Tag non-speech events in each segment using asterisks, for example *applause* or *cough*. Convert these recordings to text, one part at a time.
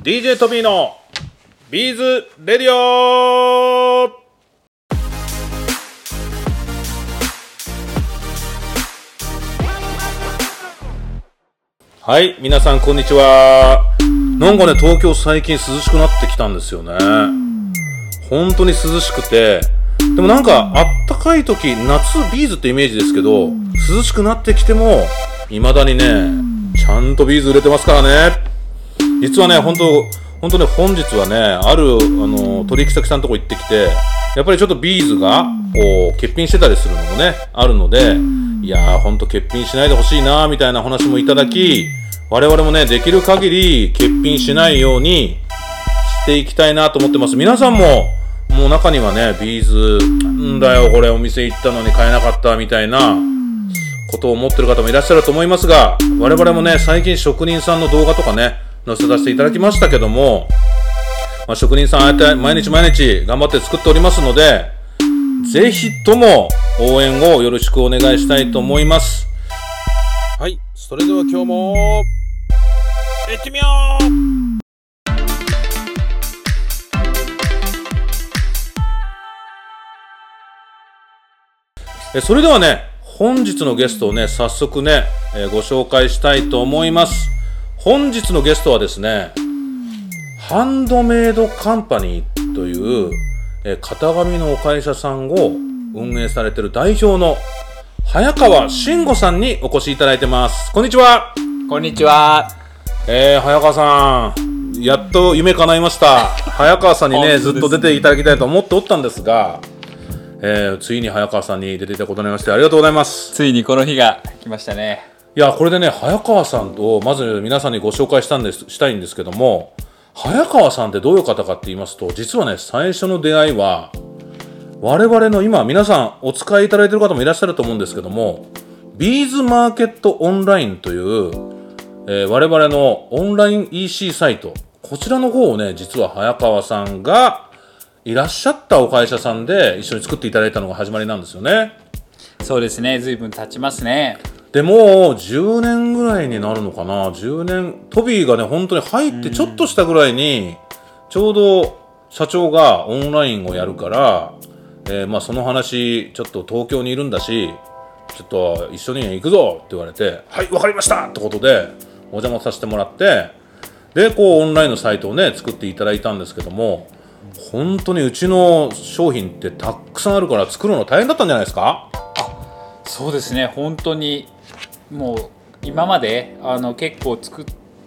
DJ トミーのビーズレディオ。はい皆さんこんにちは。なんかね東京最近涼しくなってきたんですよね。本当に涼しくて。でもなんかあったかい時夏ビーズってイメージですけど涼しくなってきても未だにねちゃんとビーズ売れてますからね。実はね本当本当ね本日はねあるあの取引先さんのとこ行ってきてやっぱりちょっとビーズがこう欠品してたりするのもねあるのでいやー本当欠品しないでほしいなーみたいな話もいただき我々もねできる限り欠品しないようにしていきたいなと思ってます。皆さんももう中にはねビーズなんだよこれお店行ったのに買えなかったみたいなことを思ってる方もいらっしゃると思いますが我々もね最近職人さんの動画とかね載せさせていただきましたけども、まあ、職人さんああやって毎日毎日頑張って作っておりますのでぜひとも応援をよろしくお願いしたいと思います。はいそれでは今日も行ってみよう。えそれではね本日のゲストをね早速ね、えーご紹介したいと思います本日のゲストはですねハンドメイドカンパニーという、えー型紙のお会社さんを運営されている代表の早川慎吾さんにお越しいただいてます。こんにちは。こんにちは。えー、早川さんやっと夢叶いました。早川さんにね本当ですずっと出ていただきたいと思っておったんですが、えーついに早川さんに出ていただくことになりましてありがとうございます。ついにこの日が来ましたね。いやこれでね早川さんとまず皆さんにご紹介したんですしたいんですけども早川さんってどういう方かって言いますと実はね最初の出会いは我々の今皆さんお使いいただいてる方もいらっしゃると思うんですけどもビーズマーケットオンラインという、えー我々のオンライン EC サイトこちらの方をね実は早川さんがいらっしゃったお会社さんで一緒に作っていただいたのが始まりなんですよね。そうですね。ずいぶん経ちますね。でもう10年ぐらいになるのかな10年トビーがね本当に入ってちょっとしたぐらいにちょうど社長がオンラインをやるから、えーまあ、その話ちょっと東京にいるんだしちょっと一緒に行くぞって言われて「はいわかりました!」ってことでお邪魔させてもらってでこうオンラインのサイトをね作っていただいたんですけども本当にうちの商品ってたくさんあるから作るの大変だったんじゃないですか？そうですね。本当にもう今まであの結構作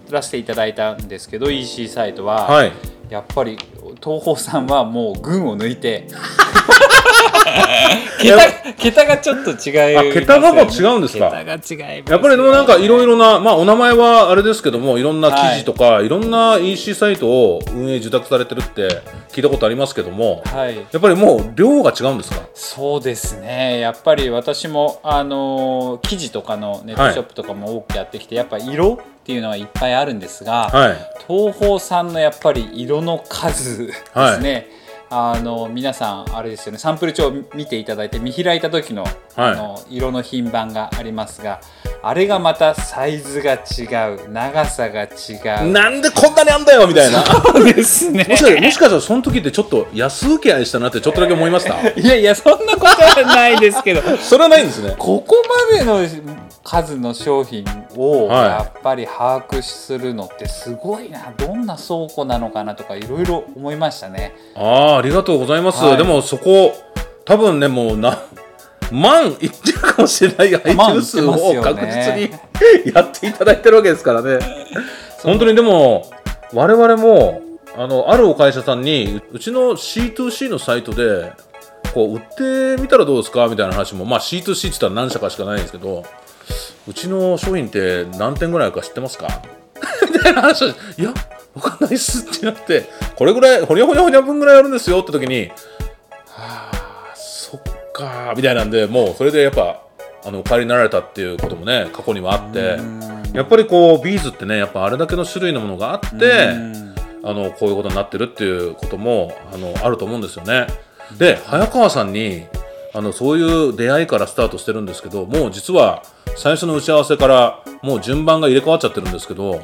らせていただいたんですけど EC サイトは、はい。やっぱり東宝さんはもう群を抜いて *laughs* *laughs* 桁桁がちょっと違いますよね、あ桁がもう違うんですか？桁が違いねやっぱりでもなんかいろいろな、まあお名前はあれですけども、いろんな記事とか、い、ろんな EC サイトを運営受託されてるって聞いたことありますけども、はい。やっぱりもう量が違うんですか？そうですね。やっぱり私もあのー記事とかのネットショップとかも多くやってきて、やっぱ色っていうのはいっぱいあるんですが、はい。東宝さんのやっぱり色の数ですね、あの皆さんあれですよねサンプル帳を見ていただいて見開いた時の,、あの色の品番がありますがあれがまたサイズが違う長さが違うなんでこんなにあんだよみたいな。そうですねもしかしたらもしかしたらその時ってちょっと安請け合いしたなってちょっとだけ思いました？*laughs* いやいやそんなことはないですけど *laughs* それはないんですね。ここまでの数の商品をはいやっぱり把握するのってすごいな、どんな倉庫なのかなとかいろいろ思いましたね。ああ、ありがとうございます。はいでもそこ、多分ね、もうな、万いってるかもしれない配給数を確実にやっていただいてるわけですからね。本当にでも、我々も、あの、あるお会社さんに、うちの C2C のサイトで、こう、売ってみたらどうですか？みたいな話も、まあ C2C って言ったら何社かしかないんですけど、うちの商品って何点ぐらいか知ってますか？みたいな話をいや、わかんないっすってなって、これぐらい、ほにゃほにゃほにゃ分ぐらいあるんですよって時に、はあ、そっかー、みたいなんで、もうそれでやっぱ、あの、お帰りになられたっていうこともね、過去にはあって、やっぱりこう、ビーズってね、やっぱあれだけの種類のものがあって、あの、こういうことになってるっていうことも、あの、あると思うんですよね。で、早川さんに、あの、そういう出会いからスタートしてるんですけど、もう実は、最初の打ち合わせからもう順番が入れ替わっちゃってるんですけど、はい。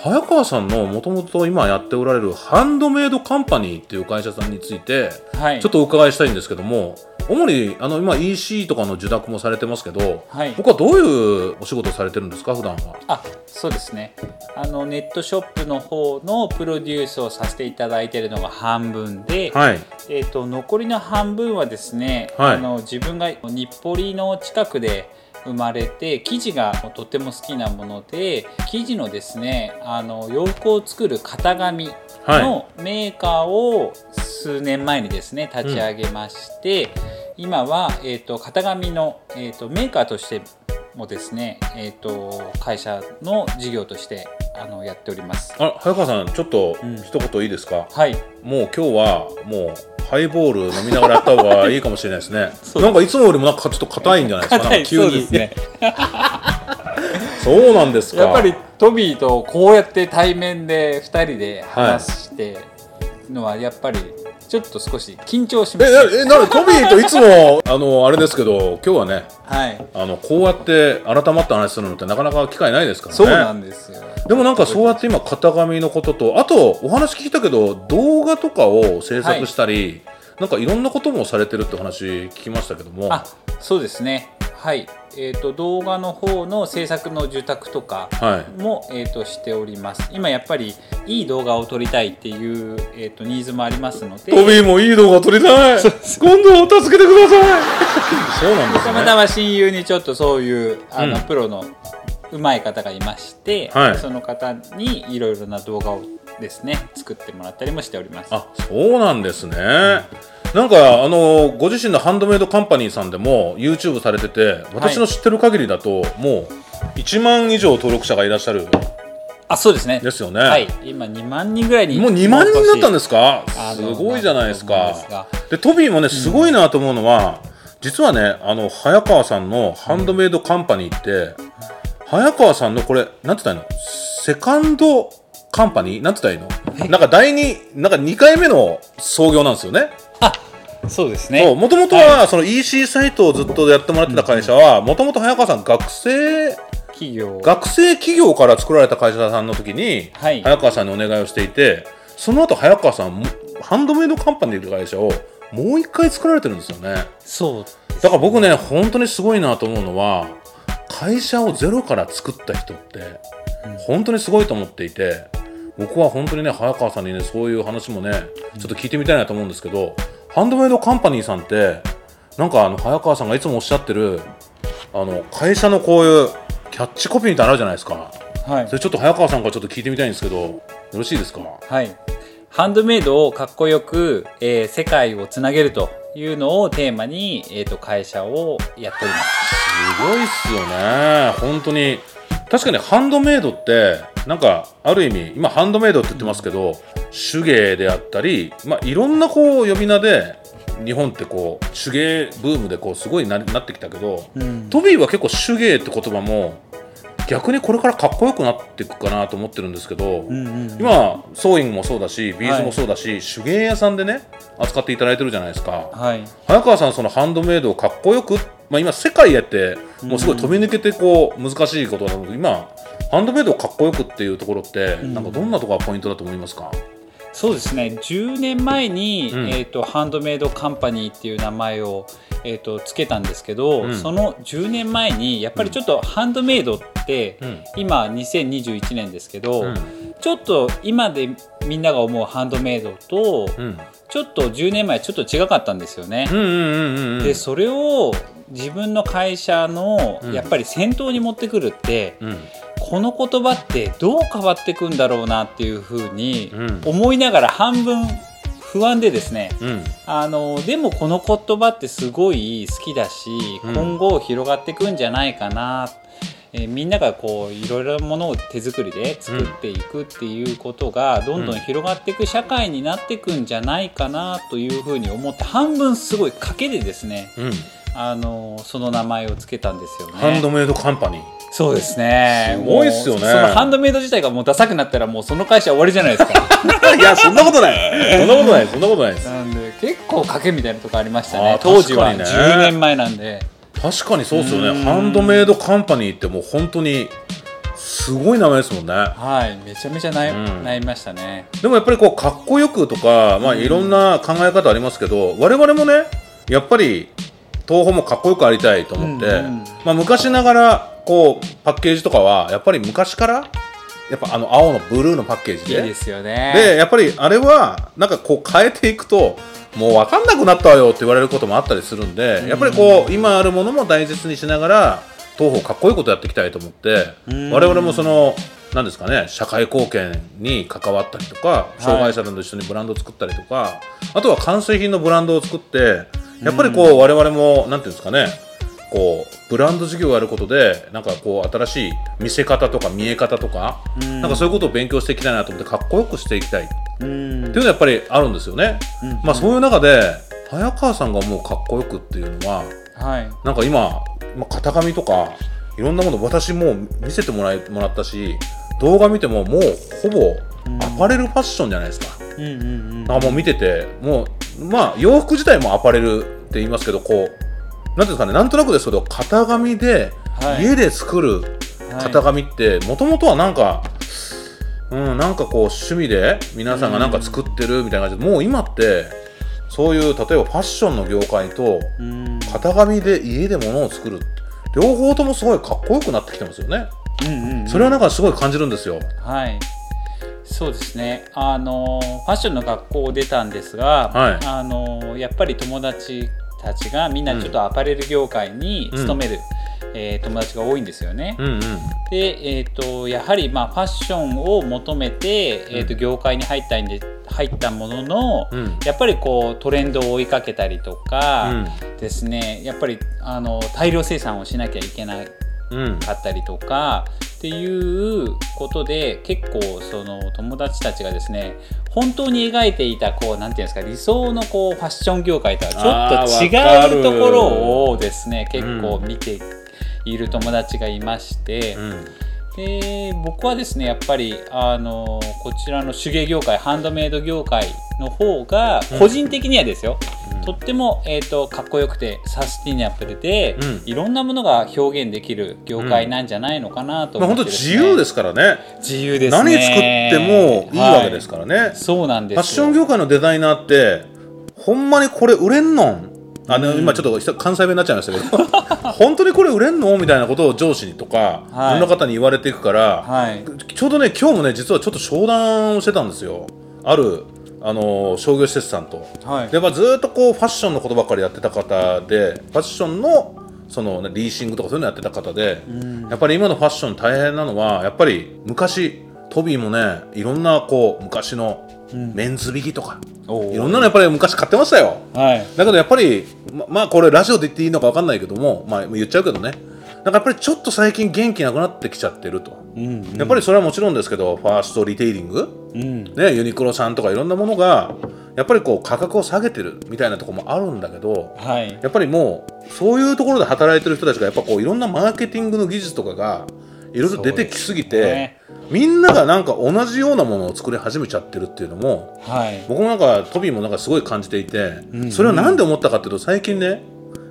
早川さんのもともと今やっておられるハンドメイドカンパニーっていう会社さんについてはい。ちょっとお伺いしたいんですけども主にあの今 EC とかの受託もされてますけど、はい。僕はどういうお仕事をされてるんですか普段は？あそうですね。あのネットショップの方のプロデュースをさせていただいているのが半分で、はい。えー、と残りの半分はですね、はい。あの自分が日暮里の近くで生まれて生地がとっても好きなもので生地のですねあの洋服を作る型紙のメーカーを数年前にですね立ち上げまして、今は、えー、と型紙の、えー、とメーカーとしてもですね、えー、と会社の事業としてあのやっております。あ早川さんちょっとうん。一言いいですか、はい。もう今日はもうハイボール飲みながらやった方がいいかもしれないですね。そうなんかいつもよりもなんかちょっと硬いんじゃないですか？急そうにですね。*laughs* そうなんですか？やっぱりトビーとこうやって対面で2人で話してのはやっぱりちょっと少し緊張しまえす、なえなトビーといつも *laughs* あのあれですけど今日はねはい。あのこうやって改まった話するのってなかなか機会ないですからね。そうなんですよでもなんかそうやって今型紙のこととあとお話聞いたけど動画とかを制作したり、なんかいろんなこともされてるって話聞きましたけども。あそうですね。はい。えー、と動画の方の制作の受託とかはい。も、えー、としております。今やっぱりいい動画を撮りたいっていう、えー、とニーズもありますので。トビーもいい動画撮りたい。今度助けてください。*laughs* そうなんですね。たまたま親友にちょっとそういうあの、うん。プロの上手い方がいまして、はい。その方にいろいろな動画をですね作ってもらったりもしております。あそうなんですね。なんかあのご自身のハンドメイドカンパニーさんでも YouTube されてて私の知ってる限りだと、もう1万以上登録者がいらっしゃる。あそうですね。ですよね、はい。今2万人ぐらいにもう2万人になったんですすかすごいじゃないですか。でトビーもねすごいなと思うのは、実はねあの早川さんのハンドメイドカンパニーって、早川さんのこれなんて言ったらいいの？セカンドカンパニー？なんて言ったらいいの？なんか第二なんか2回目の創業なんですよね。そうですね。もともとはその EC サイトをずっとやってもらってた会社はもともと早川さん学生企業。学生企業から作られた会社さんの時に、はい。早川さんにお願いをしていてその後早川さんもハンドメイドカンパニーという会社をもう一回作られてるんですよね。そう。だから僕ね本当にすごいなと思うのは会社をゼロから作った人って本当にすごいと思っていて僕は本当にね早川さんにねそういう話もねちょっと聞いてみたいなと思うんですけどハンドメイドカンパニーさんってなんかあの早川さんがいつもおっしゃってるあの会社のこういうキャッチコピーみたいなのあるじゃないですか。はい。それちょっと早川さんからちょっと聞いてみたいんですけどよろしいですか？はいハンドメイドをかっこよく、えー世界をつなげるというのをテーマに、えー、と会社をやっております。すごいっすよね。本当に。確かにハンドメイドってなんかある意味今ハンドメイドって言ってますけど手芸であったり、まあ、いろんなこう呼び名で日本ってこう手芸ブームでこうすごいななってきたけど、うん。トビーは結構手芸って言葉も逆にこれからかっこよくなっていくかなと思ってるんですけど、うんうん今ソーイングもそうだしビーズもそうだし、手芸屋さんでね扱っていただいてるじゃないですか。はい。早川さんそのハンドメイドをかっこよく、まあ、今世界やってもうすごい飛び抜けてこう難しいことなので今ハンドメイドをかっこよくっていうところってん。なんかどんなところがポイントだと思いますか、そうですね。10年前に、うん。えー、とハンドメイドカンパニーっていう名前を、えー、とつけたんですけど、うん。その10年前にやっぱりちょっとハンドメイドって、うん。今2021年ですけど、うん。ちょっと今でみんなが思うハンドメイドと、うん。ちょっと10年前ちょっと違かったんですよね。でそれを自分の会社のうん。やっぱり先頭に持ってくるって、うんこの言葉ってどう変わっていくんだろうなっていうふうにうん。思いながら半分不安でですねうん。あのでもこの言葉ってすごい好きだし、うん。今後広がっていくんじゃないかな、えーみんながこういろいろなものを手作りで作っていくっていうことがどんどん広がっていく社会になっていくんじゃないかなというふうに思って半分すごい賭けでですねうん。あのその名前を付けたんですよね。ハンドメイドカンパニーそうですね。すごいっすよね。そのハンドメイド自体がもうダサくなったらもうその会社終わりじゃないですか。*laughs* いやそんなことない。*laughs* そんなことないそんなことないです。なんで結構賭けみたいなとこありました。ね。当時は確かにね。10年前なんで。確かにそうですよね。ハンドメイドカンパニーってもう本当にすごい名前ですもんね。はいめちゃめちゃ悩,、うん。悩みましたね。でもやっぱりこうかっこよくとか、まあ、うん。いろんな考え方ありますけど、我々もねやっぱり東宝もかっこよくありたいと思って、うんうん。まあ、昔ながらこうパッケージとかはやっぱり昔からやっぱあの青のブルーのパッケージで。いいですよね。でやっぱりあれはなんかこう変えていくともう分かんなくなったわよって言われることもあったりするんで、やっぱりこう今あるものも大切にしながら東宝かっこいいことやっていきたいと思って、うん。我々もその何ですかね社会貢献に関わったりとか障害者と一緒にブランドを作ったりとか、あとは完成品のブランドを作ってやっぱりこう我々もなんていうんですかねこうブランド事業をやることでなんかこう新しい見せ方とか見え方とか、うん。なんかそういうことを勉強していきたいなと思ってかっこよくしていきたいって。うん。いうのはやっぱりあるんですよね。うん。まあそういう中で早川さんがもうかっこよくっていうのははい。なんか今今型紙とかいろんなもの私もう見せてもらいもらったし動画見てももうほぼアパレルファッションじゃないですか。うんうんうんなん。かもう見ててもうまあ洋服自体もアパレルって言いますけどこうなんていうんですかねなんとなくですけど型紙ではい。家で作る型紙ってもともとはなんか、うん、なんかこう趣味で皆さんがなんか作ってるみたいな感じで、もう今ってそういう例えばファッションの業界とうん。型紙で家で物を作る。両方ともすごいかっこよくなってきてますよね。うんうんうんそれはなんかすごい感じるんですよ。はい。そうですね。あのファッションの学校を出たんですが、はい。あのやっぱり友達たちがみんなちょっとアパレル業界に勤める、えー友達が多いんですよね。うんうん。で、えー、とやはりまあファッションを求めて、えー、と業界に入ったんで入ったものの、うん。やっぱりこうトレンドを追いかけたりとかですね、やっぱりあの大量生産をしなきゃいけないうん。うんかったりとかっていうことで結構その友達たちがですね本当に描いていたこうなんていうんですか理想のこうファッション業界とはちょっと違うところをですね結構見ている友達がいまして、うんで僕はですねやっぱりあのこちらの手芸業界ハンドメイド業界の方が個人的にはですよ、うん。とっても、えー、とかっこよくてサスティナブルで、うん。いろんなものが表現できる業界なんじゃないのかなとまあ本当思ってです、ね。自由ですからね。自由ですね。何作ってもいいわけですからね。はい。そうなんですファッション業界のデザイナーってほんまにこれ売れんのんあの、うん今ちょっと関西弁になっちゃいましたけど。*laughs* 本当にこれ売れんの？みたいなことを上司にとか、はい。い、ろんな方に言われていくから、はい。ちょうどね今日もね実はちょっと商談をしてたんですよ。あるあの商業施設さんと。はい。でまあ、ずーっとこうファッションのことばっかりやってた方でファッションのその、ね、リーシングとかそういうのやってた方で、ん。やっぱり今のファッション大変なのはやっぱり昔トビーもねいろんなこう昔のうん。メンズビギとか、いろんなのやっぱり昔買ってましたよ。はい。だけどやっぱりままあこれラジオで言っていいのか分かんないけども、まあ、言っちゃうけどね。なんかやっぱりちょっと最近元気なくなってきちゃってると、うんやっぱりそれはもちろんですけどファーストリテイリング？うん。ね、ユニクロさんとかいろんなものがやっぱりこう価格を下げてるみたいなところもあるんだけどはい。やっぱりもうそういうところで働いてる人たちがやっぱこういろんなマーケティングの技術とかがいろいろ出てきすぎてね。みんながなんか同じようなものを作り始めちゃってるっていうのもはい。僕もなんかトビーもなんかすごい感じていて、うん。それは何で思ったかっていうと最近ね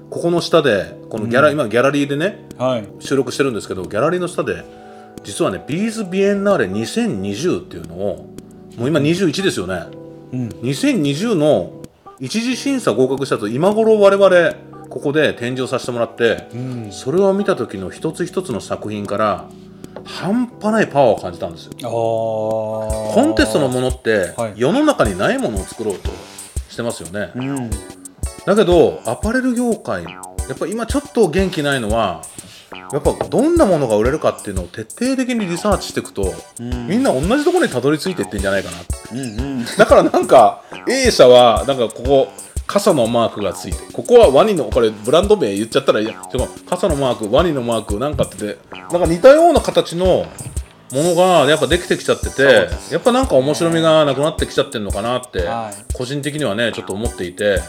ここの下でこのギャラ、今ギャラリーでねはい。収録してるんですけどギャラリーの下で実はねビーズビエンナーレ2020っていうのをもう今21ですよね。うん。2020の一次審査合格したと今頃我々ここで展示をさせてもらってうん。それを見た時の一つ一つの作品から半端ないパワーを感じたんですよ。コンテストのものってはい。世の中にないものを作ろうとしてますよね。うん。だけどアパレル業界やっぱ今ちょっと元気ないのはやっぱどんなものが売れるかっていうのを徹底的にリサーチしていくとうん。みんな同じところにたどり着いていってんじゃないかなうんうん。だからなんか A 社はなんかここ傘のマークがついてここはワニのこれブランド名言っちゃったらいや。でも傘のマークワニのマークなんかっててなんか似たような形のものがやっぱできてきちゃっててやっぱなんか面白みがなくなってきちゃってるのかなってはい。個人的にはねちょっと思っていて。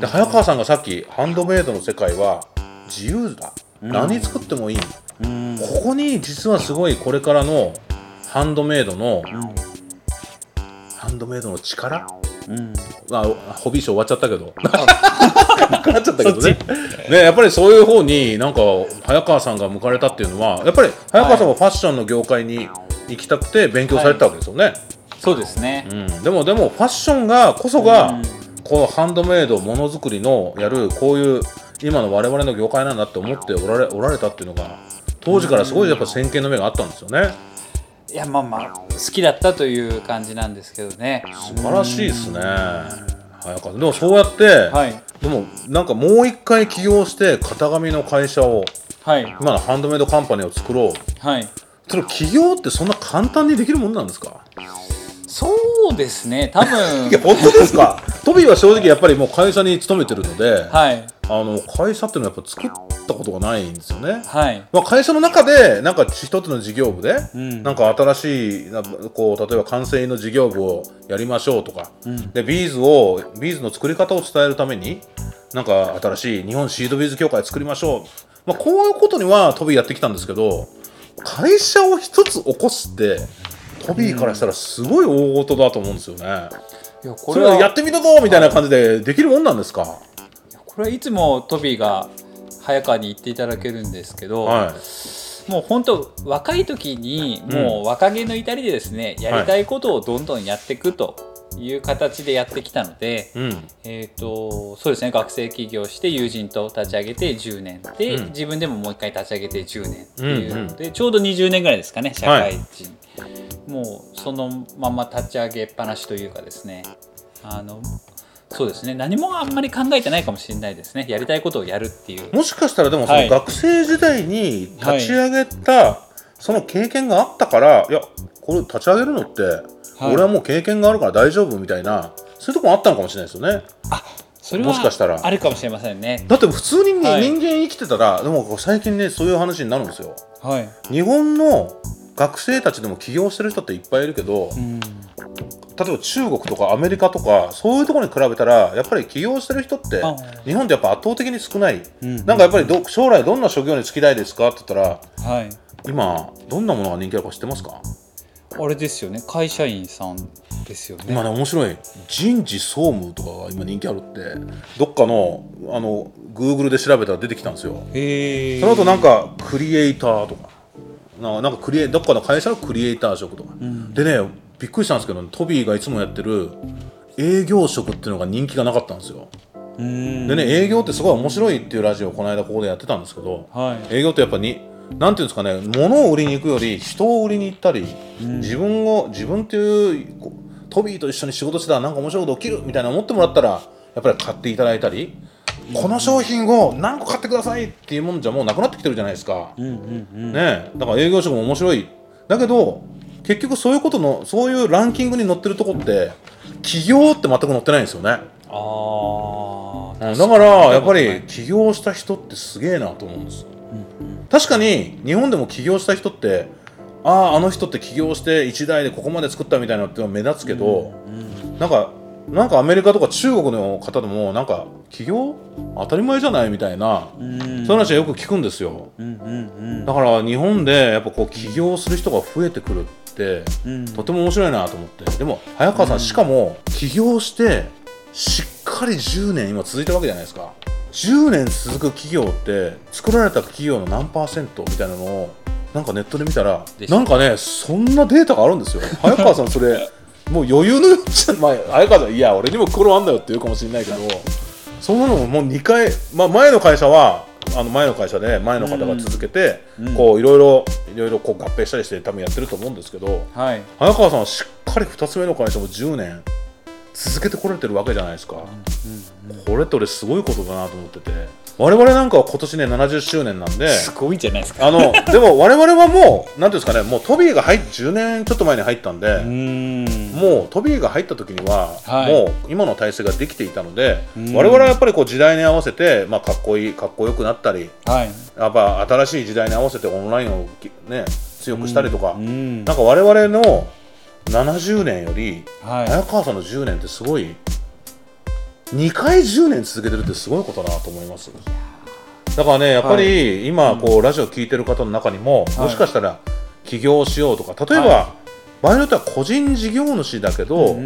で早川さんがさっきハンドメイドの世界は自由だ、何作ってもいい。うん。ここに実はすごいこれからのハンドメイドのハンドメイドの力うん。あホビー賞終わっちゃったけど。*laughs* なくなっちゃったけどね。ねやっぱりそういう方になんか早川さんが向かれたっていうのはやっぱり早川さんはファッションの業界に行きたくて勉強されてたわけですよね、はい、そうですね、うん、でもでもファッションがこそが、このハンドメイドものづくりのやるこういう今の我々の業界なんだって思っておられおられたっていうのが当時からすごいやっぱ先見の目があったんですよね。いやまあまあ好きだったという感じなんですけどね。素晴らしいですね。早川でもそうやって、はい、でもなんかもう一回起業して型紙の会社を、はい、今のハンドメイドカンパニーを作ろう、はい、それ起業ってそんな簡単にできるもんなんですか？そうですね。多分。*laughs* いや本当ですか？*laughs* トミーは正直やっぱりもう会社に勤めてるので、はい、あの会社っていうのはやっぱ作ったことがないんですよね。はい。まあ、会社の中でなんか一つの事業部で、うん、なんか新しいこう例えば完成の事業部をやりましょうとか、うん、でビーズをビーズの作り方を伝えるためになんか新しい日本シードビーズ協会作りましょう、まあ、こういうことにはトビーやってきたんですけど会社を一つ起こすってトビーからしたらすごい大事だと思うんですよね。いやこれはやってみたぞみたいな感じでできるもんなんですか？これはいつもトビーが早川に言っていただけるんですけど、はい、もう本当若い時にもう若気の至りでですね、うん、やりたいことをどんどんやっていくという形でやってきたので、うん、えっ、とそうですね学生起業して友人と立ち上げて10年で、うん、自分でももう一回立ち上げて10年っていう。ので、うんうん、ちょうど20年ぐらいですかね社会人。はい。もうそのまま立ち上げっぱなしというかですねあのそうですね。何もあんまり考えてないかもしれないですね。やりたいことをやるっていう。もしかしたらでもその学生時代に立ち上げた、その経験があったからいやこれ立ち上げるのって、俺はもう経験があるから大丈夫みたいなそういうとこもあったのかもしれないですよね。あそれもしかしたら。あるかもしれませんね。だって普通に、人間生きてたらでも最近ねそういう話になるんですよ、はい、日本の学生たちでも起業してる人っていっぱいいるけど、うん、例えば中国とかアメリカとかそういうところに比べたらやっぱり起業してる人って日本ってやっぱ圧倒的に少ない、うん、なんかやっぱりど将来どんな職業に就きたいですか？って言ったら、はい、今どんなものが人気あるか知ってますか？あれですよね。会社員さんですよね。今ね面白い。人事総務とかが今人気あるってどっかのあのグーグルで調べたら出てきたんですよ。その後なんかクリエイターとか。なんかクリエどっかの会社のクリエイター職とか、うん、でねびっくりしたんですけど、トビーがいつもやってる営業職っていうのが人気がなかったんですよ。でね営業ってすごい面白いっていうラジオをこの間ここでやってたんですけど、はい、営業ってやっぱになんていうんですかね物を売りに行くより人を売りに行ったり、うん、自分を自分っていうトビーと一緒に仕事してたらなんか面白いこと起きるみたいな思ってもらったらやっぱり買っていただいたりこの商品を何個買ってくださいっていうもんじゃもうなくなってきてるじゃないですか、うんうんうん、ねだから営業職も面白い。だけど結局そういうことのそういうランキングに載ってるとこって起業って全く載ってないんですよね。ああだからやっぱり起業した人ってすげえなと思うんです、うんうん、確かに日本でも起業した人ってあああの人って起業して1台でここまで作ったみたいなって目立つけど、うんうん、なんかなんかアメリカとか中国の方でもなんか起業？当たり前じゃないみたいな、そういう話はよく聞くんですよ、うんうんうん、だから日本でやっぱこう起業する人が増えてくるって、うん、とても面白いなと思って。でも早川さん、しかも起業してしっかり10年今続いたわけじゃないですか。10年続く企業って作られた企業の何パーセントみたいなのをなんかネットで見たらなんかねそんなデータがあるんですよ。早川さんそれもう余裕のよっちゃ、まあ、綾川さんいや俺にも心あんだよって言うかもしれないけどそんなのももう2回、まあ、前の会社はあの前の会社で前の方が続けて、うん、こういろいろいろいろこう合併したりして多分やってると思うんですけど、はい、早川さんはしっかり2つ目の会社も10年続けてこられてるわけじゃないですか、これって俺すごいことだなと思ってて。我々なんかは今年ね70周年なんですごいじゃないですか。あの *laughs* でも我々はもう何ていうんですかねもうトビーが入って10年ちょっと前に入ったんでもうトビーが入った時には、はい、もう今の体制ができていたので我々はやっぱりこう時代に合わせて、まあ、かっこいいかっこよくなったり、はい、やっぱ新しい時代に合わせてオンラインを、ね、強くしたりとかなんか我々の70年より、はい、早川さんの10年ってすごい2回10年続けてるってすごいことだなと思います。だからねやっぱり今こうラジオ聞いてる方の中にももしかしたら起業しようとか例えば場合によっては個人事業主だけど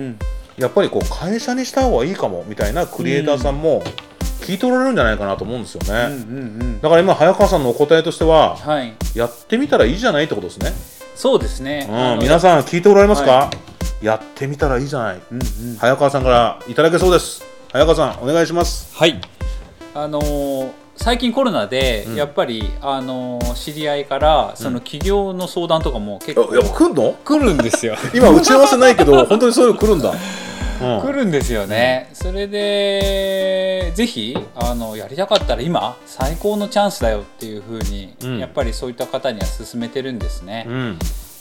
やっぱりこう会社にした方がいいかもみたいなクリエイターさんも聞いておられるんじゃないかなと思うんですよね、だから今早川さんのお答えとしてははい。やってみたらいいじゃないってことですね、そうですね、あうん、の皆さん聞いておられますか、はやってみたらいいじゃない。うんうん。早川さんからいただけそうです早川さんお願いします。はい。あのー最近コロナでうん。やっぱり、あのー知り合いからその起業の相談とかも結構いや来んの？来るんですよ。*laughs* 今打ち合わせないけど本当にそういうの来るんだ、うん。来るんですよね、それでぜひあのやりたかったら今最高のチャンスだよっていうふうに、うん。やっぱりそういった方には勧めてるんですね、うん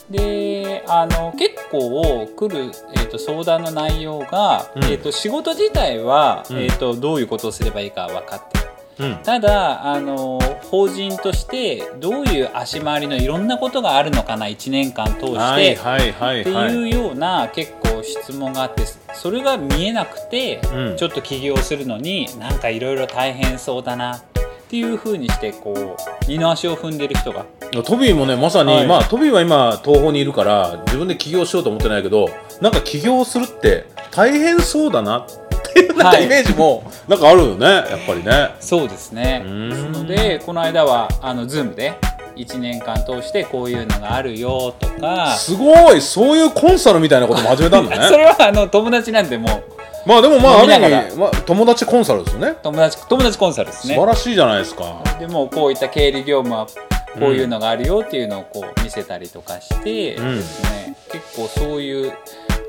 であの結構来る、えー、と相談の内容が、うん。えー、と仕事自体は、うん。えー、とどういうことをすればいいか分かってるうん。ただあの法人としてどういう足回りのいろんなことがあるのかな1年間通して、はいはいはいってはいいうような結構質問があってそれが見えなくて、うん。ちょっと起業するのになんかいろいろ大変そうだなっていうふうにしてこう二の足を踏んでる人が。トビーもねまさに、はい。まあトビーは今東宝にいるから自分で起業しようと思ってないけどなんか起業するって大変そうだなっていうなんかはい。イメージもなんかあるよねやっぱりね。そうですね。なのでこの間はあの Zoom で1年間通してこういうのがあるよとか。すごいそういうコンサルみたいなことも始めたんだ *laughs* そねれはあの友達なんでもうまあでもまあある意飲みながら。味、まあ、友達コンサルですよね。友達友達コンサルですね。素晴らしいじゃないですか。でもこういった経理業務はこういうのがあるよっていうのをこう見せたりとかしてうん。ですね、結構そういう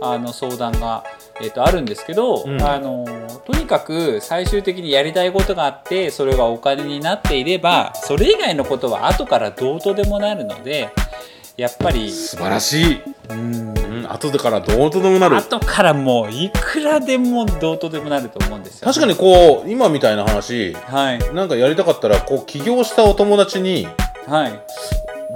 あの相談が、えー、とあるんですけど、うん。あのとにかく最終的にやりたいことがあってそれがお金になっていればそれ以外のことは後からどうとでもなるのでやっぱり素晴らしい、うんうん、後でからどうとでもなる。後からもういくらでもどうとでもなると思うんですよ、確かにこう今みたいな話。はい。なんかやりたかったらこう起業したお友達にはい。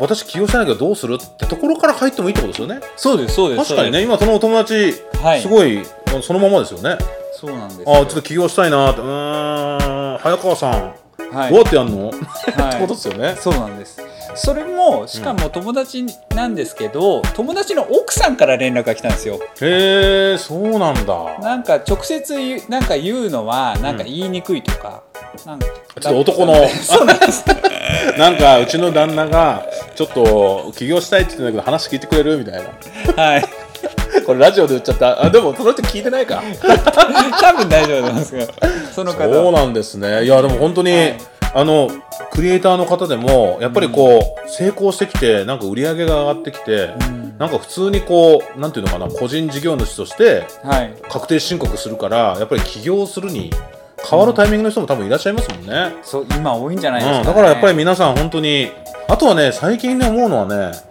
私起業してないけどどうするってところから入ってもいいってことですよね。そうですそうです確かにね今そのお友達はい。すごいそのままですよね、そうなんですよ。あちょっと起業したいなって。うーん早川さん、はい。どうやってやんの、はい。ってことですよね。そうなんです。それもしかも友達なんですけど、友達の奥さんから連絡が来たんですよ。へえそうなんだ。なんか直接なんか言うのはなんか言いにくいとか、なんか。ちょっと男の。そうなんです。*laughs* なんかうちの旦那がちょっと起業したいって言ってんだけど話聞いてくれる？みたいな。はいこれラジオで言っちゃった。あでもその人聞いてないか。*laughs* 多分大丈夫なんですけど。その方そうなんですね。いやでも本当に、はい。あのクリエイターの方でもやっぱりこう、成功してきてなんか売り上げが上がってきて、ん。なんか普通にこうなんていうのかな個人事業主としてはい。確定申告するからやっぱり起業するに変わるタイミングの人も多分いらっしゃいますもんね、そう今多いんじゃないですか、ね。うん、だからやっぱり皆さん本当にあとはね最近ね思うのはね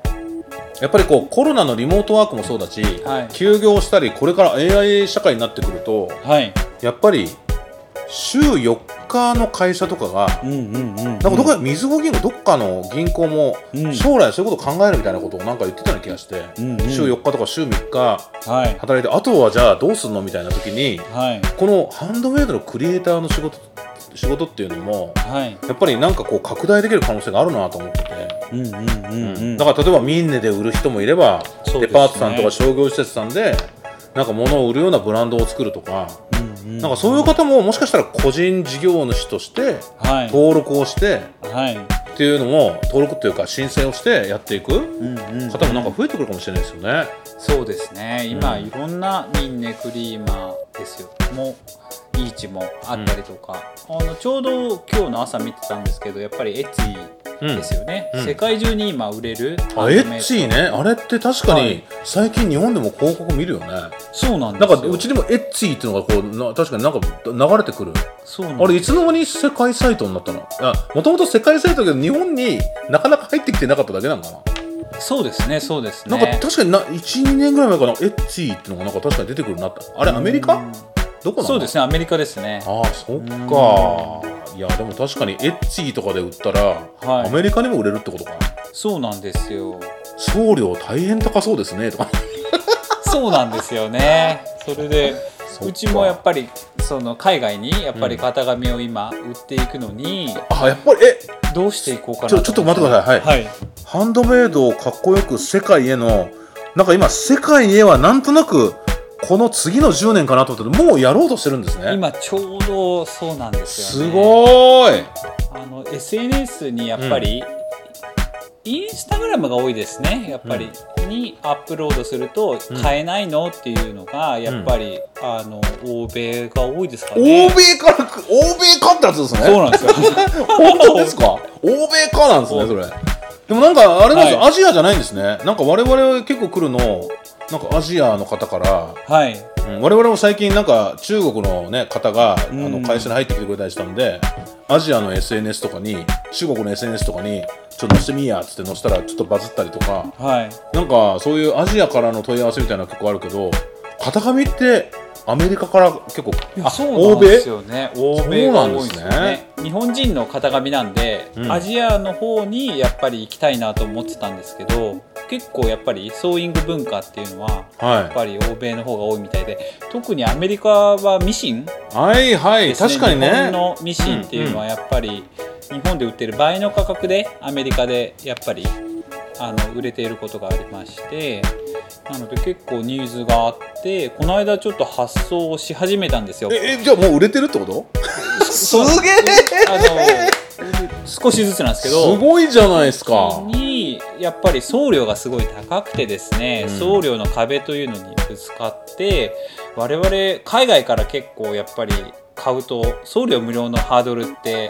やっぱりこうコロナのリモートワークもそうだし、はい。休業したりこれから AI 社会になってくるとはい。やっぱり週4日の会社とかがなんかどこかみずほ銀行どっかの銀行もうん。将来そういうことを考えるみたいなことをなんか言ってたような気がして、うんうん。週4日とか週3日はい。働いてあとはじゃあどうすんのみたいな時にはい。このハンドメイドのクリエイターの仕事仕事っていうのもはいやっぱりなんかこう拡大できる可能性があるなと思ってて、だから例えばミンネで売る人もいれば、ね。デパートさんとか商業施設さんでなんか物を売るようなブランドを作るとか、うんうん。なんかそういう方ももしかしたら個人事業主としてはい。登録をしてはい。っていうのも登録っていうか申請をしてやっていくうんうん。方もなんか増えてくるかもしれないですよね。そうですね。今、うん。いろんなミンネクリーマーですよ。もイーチもあったりとか、あのちょうど今日の朝見てたんですけどやっぱりエッツィですよね、うん。うん世界中に今売れるあエッチーね。あれって確かにはい。最近日本でも広告見るよね。そうなんですよ。なんかうちにもエッチーっていうのがこうな確かになんか流れてくる。そうなんあれいつの間に世界サイトになったの？あもともと世界サイトだけど日本になかなか入ってきてなかっただけなのかな、そうですねそうですね。なんか確かにな12年ぐらい前かな？エッチーっていうのがなんか確かに出てくるなった。あれアメリカ？うんどこそうですねアメリカですね。ああそっか。いやでも確かにエッチーとかで売ったら、はい。アメリカにも売れるってことかそうなんですよ。送料大変高そうですねとか。そうなんですよね。それでうちもやっぱりその海外にやっぱり型紙を今売っていくのに、あやっぱりえどうしていこうかなちょちょっと待ってください。はい。はい。ハンドメイドをかっこよく世界へのなんか今世界へはなんとなくこの次の10年かなと思ってもうやろうとしてるんですね。今ちょうどそうなんですよね。すごーい。あの SNS にやっぱり、インスタグラムが多いですね。やっぱり、にアップロードすると買えないのっていうのがやっぱり、あの欧米が多いですかね。欧米からく欧米かってやつですね。そうなんですよ。*laughs* 本当ですか？欧米かなんですねそれ。でもなんかあれなんですよ、はい。アジアじゃないんですね。なんか我々結構来るのなんかアジアの方からはい。うん我々も最近なんか中国の、ね、方が、あうん。の会社に入ってきてくれたりしたんでアジアの SNS とかに中国の SNS とかにちょっと載せてみやっつって載せたらちょっとバズったりとかはい。なんかそういうアジアからの問い合わせみたいなの結構あるけど型紙ってアメリカから結構あそうなんですよね。欧米？が多いんですよそうなんね。日本人の型紙なんで、うん。アジアの方にやっぱり行きたいなと思ってたんですけど結構やっぱりソーイング文化っていうのはやはっぱり欧米の方が多いみたいで特にアメリカはミシンいはい。はい確かにね。日本のミシンっていうのはやっぱり日本で売ってる倍の価格でアメリカでやっぱりあの売れていることがありましてなので結構ニーズがあってこの間ちょっと発送をし始めたんですよ。ええじゃあもう売れてるってこと？す。げえ。少しずつなんですけどすごいじゃないですかにやっぱり送料がすごい高くてですね、うん。送料の壁というのにぶつかって我々海外から結構やっぱり買うと送料無料のハードルって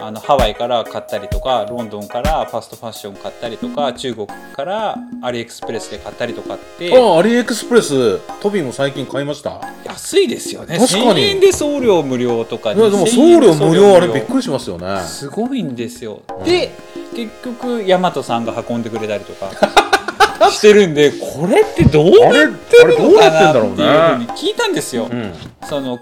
あのハワイから買ったりとかロンドンからファストファッション買ったりとか中国からアリエクスプレスで買ったりとかってあアリエクスプレストビーも最近買いました？安いですよね。確かに。1000円で送料無料とかいやでも2000送料無料。あれびっくりしますよね。すごいんですよ、ん。で結局大和さんが運んでくれたりとか *laughs* してるんでこれってどうあれなってるのかなっていうふうあれどうなってんだろうねに聞いたんですよ、うん。その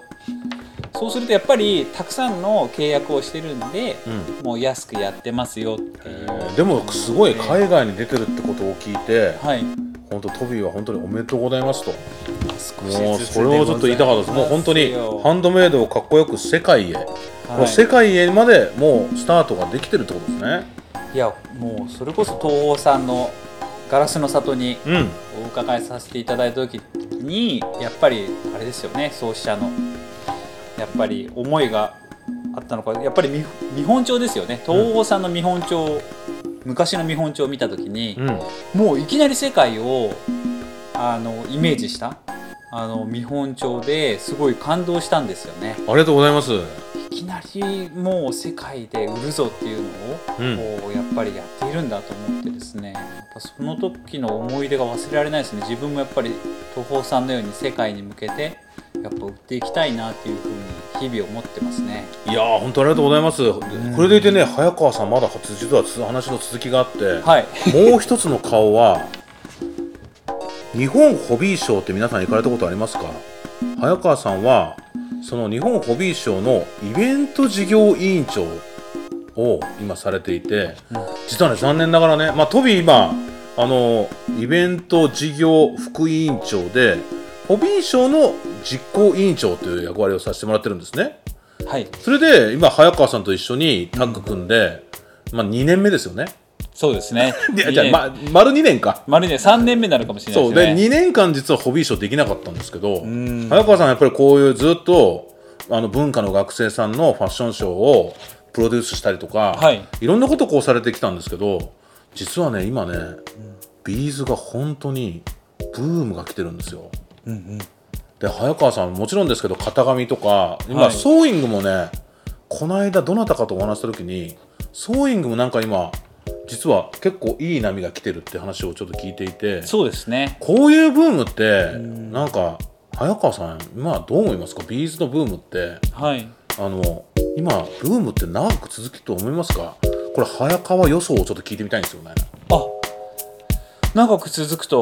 そうするとやっぱりたくさんの契約をしてるんで、うん。もう安くやってますよっていう、えーでもすごい海外に出てるってことを聞いてはい。本当トビーは本当におめでとうございますと。もうそれをちょっと言いたかったです。もう本当にハンドメイドをかっこよく世界へ、もう世界へまでもうスタートができてるってことですね。いやもうそれこそ東宝さんのガラスの里にうん。お伺いさせていただいた時にやっぱりあれですよね創始者のやっぱり思いがあったのか。やっぱり見見本帳ですよね。東宝さんの見本帳、昔の見本帳を見た時にう、ん。もういきなり世界をあのイメージしたあの見本帳ですごい感動したんですよね。ありがとうございます。いきなりもう世界で売るぞっていうのを、うん。こうやっぱりやっているんだと思ってですね。やっぱその時の思い出が忘れられないですね。自分もやっぱり東宝さんのように世界に向けてやっぱ売っていきたいなっていうふうに日々思ってますね。いやー本当ありがとうございます、これでいてね早川さんまだ実は話の続きがあって、はい。もう一つの顔は日本ホビーショーって皆さん行かれたことありますか？早川さんはその日本ホビーショーのイベント事業委員長を今されていて、実はね残念ながらね、まあ、トビー今あのイベント事業副委員長でホビーショーの実行委員長という役割をさせてもらってるんですね。はいそれで今早川さんと一緒にタッグ組んで、まあ、2年目ですよね。そうですね。*laughs* いやじゃあ、ま、丸2年か。丸ね3年目になるかもしれないそう。でですね2年間実はホビーショーできなかったんですけどん。早川さんはやっぱりこういうずっとあの文化の学生さんのファッションショーをプロデュースしたりとか、はい。ろんなことこうされてきたんですけど実はね今ね、ビーズが本当にブームが来てるんですよ。うんうん。で早川さんもちろんですけど型紙とか今、はい。ソーイングもねこの間どなたかとお話しした時にソーイングもなんか今実は結構いい波が来てるって話をちょっと聞いていて。そうですね。こういうブームってなんか早川さん今どう思いますか？ビーズのブームって。はい。あの今ブームって長く続くと思いますか？これ早川予想をちょっと聞いてみたいんですよね。あ長く続くと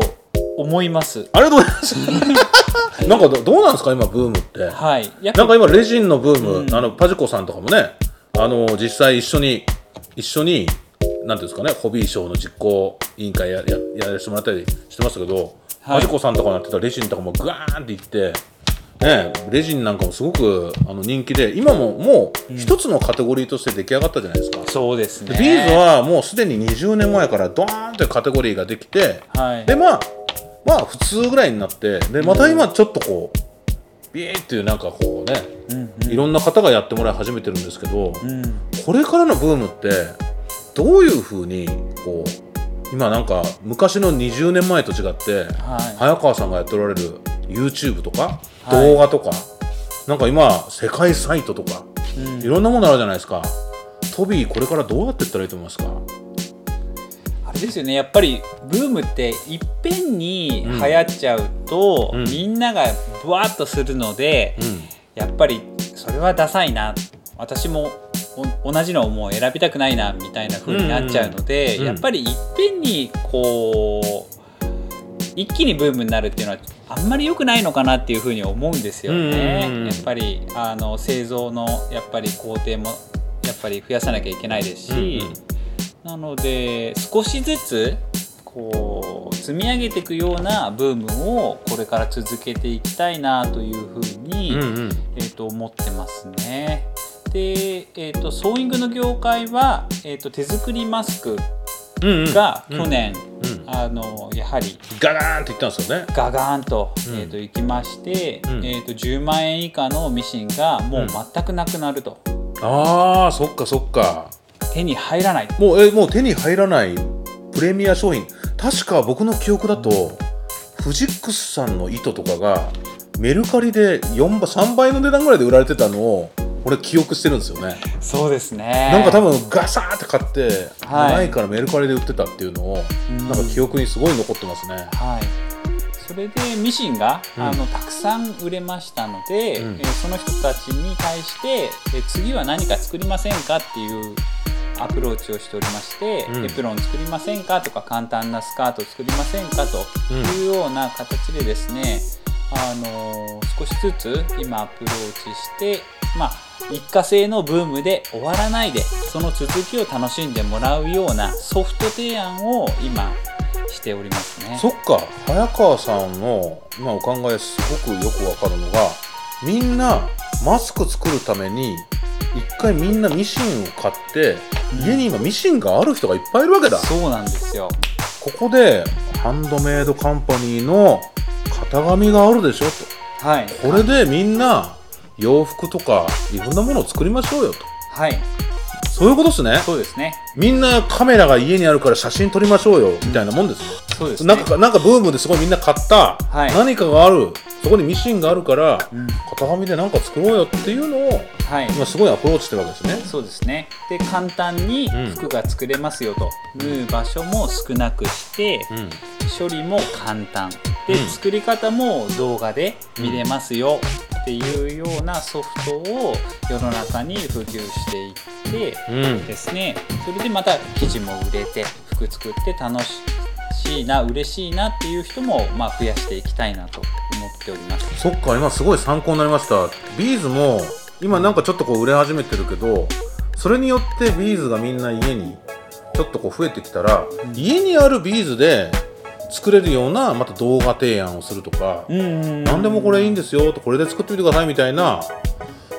思います。ありがとうございます。*laughs* なんかどどうなんですか今ブームって？はい。なんか今レジンのブーム、うん。あのパジコさんとかもねあの実際一緒に一緒になんていうんですかねホビーショーの実行委員会やややらせてもらったりしてましたけど、はい。パジコさんとかになってたレジンとかもグワーンっていってねレジンなんかもすごくあの人気で今ももう一つのカテゴリーとして出来上がったじゃないですか、そうですね。でビーズはもうすでに20年前からドーンというカテゴリーができてはい。でまあまあ普通ぐらいになってでまた今ちょっとこうビーっていうなんかこうね、うん。いろんな方がやってもらい始めてるんですけど、うん。これからのブームってどういうふうにこう今なんか昔の20年前と違ってはい。早川さんがやっておられる YouTube とかはい。動画とか、なんか今世界サイトとかうん。いろんなものあるじゃないですか。トビーこれからどうやっていったらいいと思いますか？あれですよね。やっぱりブームっていっぺんに流行っちゃうと、うん。みんながブワーッとするので、うん。やっぱりそれはダサいな。私もお同じのをもう選びたくないなみたいな風になっちゃうので、うんうんやっぱりいっぺんにこう一気にブームになるっていうのはあんまり良くないのかなっていう風に思うんですよね。うんうんうんやっぱりあの製造のやっぱり工程もやっぱり増やさなきゃいけないですし、うんうんなので少しずつこう積み上げていくようなブームをこれから続けていきたいなというふうに、うんうんえー、と思ってますね。で、えー、とソーイングの業界は、えー、と手作りマスクが去年、うん。あのやはりガガーンっていったんですよね。ガガーンと,、うん。えー、といきまして、うん。えー、と10万円以下のミシンがもう全くなくなると、あーそっかそっか。手に入らない。もうえもう手に入らないプレミア商品。確か僕の記憶だとフジックスさんの糸とかがメルカリで4倍3倍の値段ぐらいで売られてたのを俺記憶してるんですよね、そうですね。なんか多分ガサーって買って、はい。ないからメルカリで売ってたっていうのを、うん。なんか記憶にすごい残ってますね、はい、それでミシンが、うん。あのたくさん売れましたので、うん。えーその人たちに対して、えー次は何か作りませんかっていうアプローチをしておりまして、うん。エプロン作りませんかとか簡単なスカート作りませんかとうん。いうような形でですね、あのー少しずつ今アプローチしてまあ一過性のブームで終わらないでその続きを楽しんでもらうようなソフト提案を今しておりますね。そっか早川さんの今お考えすごくよくわかるのがみんなマスク作るために一回みんなミシンを買って、うん家に今ミシンがある人がいっぱいいるわけだそうなんですよ。ここでハンドメイドカンパニーの型紙があるでしょはい。とこれでみんな洋服とかいろんなものを作りましょうよとはい。そういうことですねそうですね。みんなカメラが家にあるから写真撮りましょうよみたいなもんですよそうですね。なんかなんかブームですごいみんな買った、はい何かがあるそこにミシンがあるからうん型紙で何か作ろうよっていうのをはい。今すごいアプローチしてるわけですね。そうですね。で簡単にうん服が作れますよと、縫う場所も少なくして、うん処理も簡単。で、うん。作り方も動画で見れますよっていうようなソフトを世の中に普及していってうん。ですね。それでまた生地も売れて服作って楽しいな嬉しいなっていう人もまあ増やしていきたいなと思っております。そっか今すごい参考になりました。ビーズも今なんかちょっとこう売れ始めてるけどそれによってビーズがみんな家にちょっとこう増えてきたら、家にあるビーズで作れるようなまた動画提案をするとか、うん何でもこれいいんですよとこれで作ってみてくださいみたいな。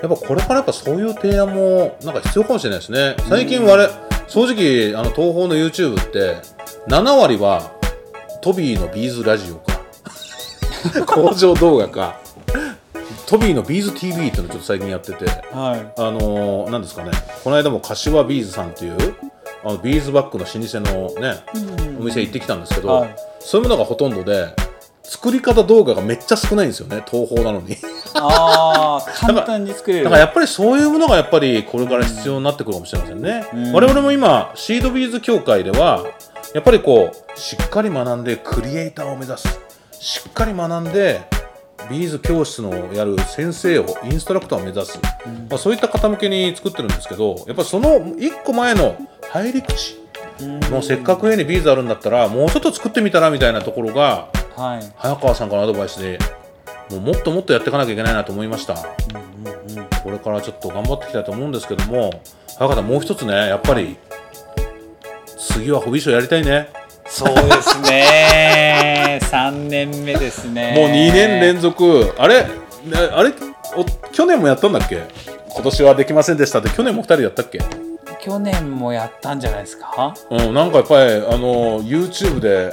やっぱこれからやっぱそういう提案もなんか必要かもしれないですね。最近我々正直あの東宝の YouTube って7割はトビーのビーズラジオか。*laughs* 工場動画か。トビーのビーズ TV っていうのをちょっと最近やってて。はあのー、なんですかね。この間も柏ビーズさんっていうあのビーズバッグの老舗のね、お店行ってきたんですけど、はい。そういうものがほとんどで作り方動画がめっちゃ少ないんですよねトーホーなのに。ああ *laughs* 簡単に作れる。だからやっぱりそういうものがやっぱりこれから必要になってくるかもしれませんね、うん。我々も今シードビーズ協会ではやっぱりこうしっかり学んでクリエイターを目指す。しっかり学んでビーズ教室のやる先生をインストラクターを目指す、まあ、そういった方向けに作ってるんですけどやっぱその一個前の入り口もうせっかく家にビーズあるんだったらもうちょっと作ってみたらみたいなところがはい。早川さんからのアドバイスでもうもっともっとやっていかなきゃいけないなと思いました。うんうんうん。これからちょっと頑張っていきたいと思うんですけども早川さんもう一つねやっぱり次はホビーショーやりたいね。そうですね。*laughs* 3年目ですね。もう2年連続。あれ？ねあれ？お去年もやったんだっけ？今年はできませんでしたって去年も2人やったっけ？去年もやったんじゃないですか？うんなんかやっぱりあの YouTube で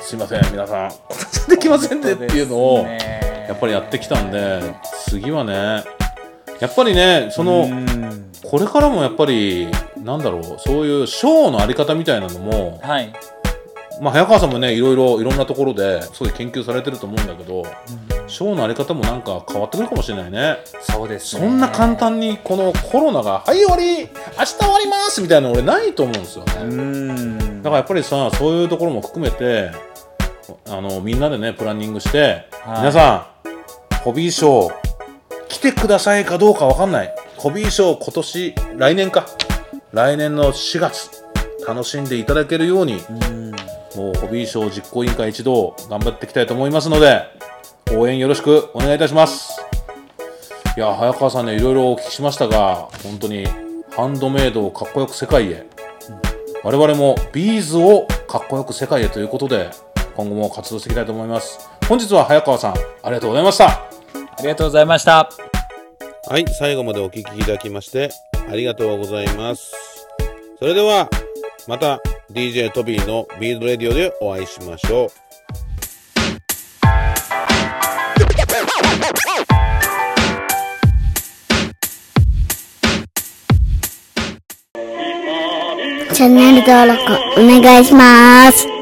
すいません皆さん。*laughs* 形はできませんねっていうのをやっぱりやってきたんで次はねやっぱりねそのこれからもやっぱりなんだろうそういうショーのあり方みたいなのも、はい、まあ、早川さんもねいろいろいろんなところですごい研究されてると思うんだけど、うん、ショーのあり方もなんか変わってくるかもしれないね。そうです、ね、そんな簡単にこのコロナが「はい終わり明日終わります!」みたいなの俺ないと思うんですよね。だからやっぱりさそういうところも含めてあのみんなでねプランニングして、はい、皆さんホビーショー来てくださいかどうか分かんない。ホビーショー今年来年か。来年の4月楽しんでいただけるようにもうホビーショー実行委員会一同頑張っていきたいと思いますので応援よろしくお願いいたします。いや早川さんねいろいろお聞きしましたが本当にハンドメイドをかっこよく世界へ。我々もビーズをかっこよく世界へということで今後も活動していきたいと思います。本日は早川さんありがとうございました。ありがとうございました。はい最後までお聴きいただきましてありがとうございます。それではまた DJ トビーの Beads Radio でお会いしましょう。チャンネル登録お願いします。